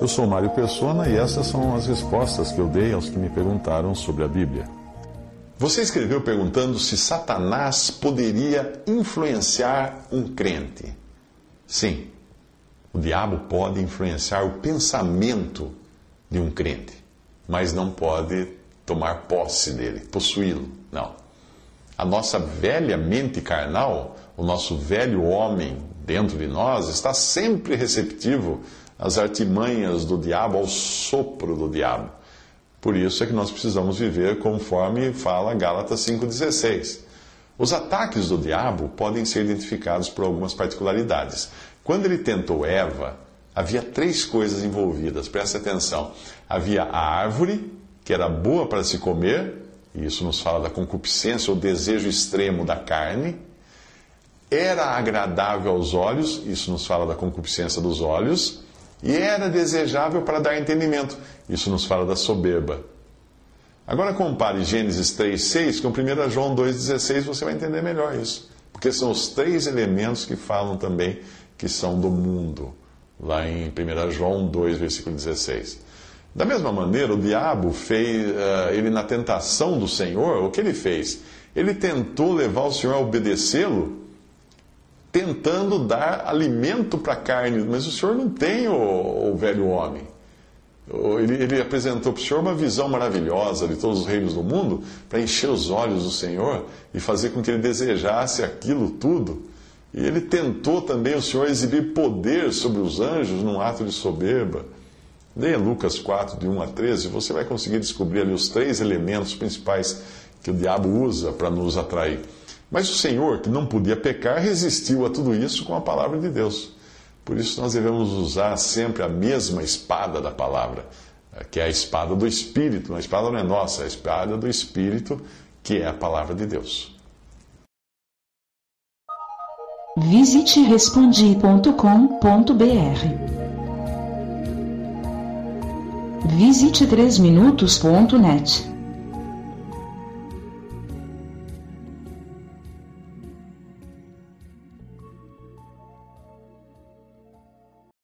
Eu sou Mário Persona e essas são as respostas que eu dei aos que me perguntaram sobre a Bíblia. Você escreveu perguntando se Satanás poderia influenciar um crente. Sim, o diabo pode influenciar o pensamento de um crente, mas não pode tomar posse dele, possuí-lo. Não. A nossa velha mente carnal, o nosso velho homem dentro de nós, está sempre receptivo às artimanhas do diabo, ao sopro do diabo. Por isso é que nós precisamos viver conforme fala Gálatas 5,16. Os ataques do diabo podem ser identificados por algumas particularidades. Quando ele tentou Eva, havia três coisas envolvidas, preste atenção. Havia a árvore, que era boa para se comer, e isso nos fala da concupiscência, o desejo extremo da carne. Era agradável aos olhos, isso nos fala da concupiscência dos olhos e era desejável para dar entendimento. Isso nos fala da soberba. Agora compare Gênesis 3,6 com 1 João 2,16, você vai entender melhor isso. Porque são os três elementos que falam também que são do mundo, lá em 1 João 2, versículo 16. Da mesma maneira, o diabo fez, uh, ele na tentação do Senhor, o que ele fez? Ele tentou levar o Senhor a obedecê-lo tentando dar alimento para a carne, mas o senhor não tem o, o velho homem. Ele, ele apresentou para o senhor uma visão maravilhosa de todos os reinos do mundo para encher os olhos do Senhor e fazer com que ele desejasse aquilo tudo. E ele tentou também o Senhor exibir poder sobre os anjos num ato de soberba. Leia Lucas 4, de 1 a 13, você vai conseguir descobrir ali os três elementos principais que o diabo usa para nos atrair. Mas o Senhor, que não podia pecar, resistiu a tudo isso com a palavra de Deus. Por isso nós devemos usar sempre a mesma espada da palavra, eh, que é a espada do Espírito. A espada não é nossa, é a espada do Espírito, que é a palavra de Deus. Visite respondi.com.br. Visite 3minutos.net.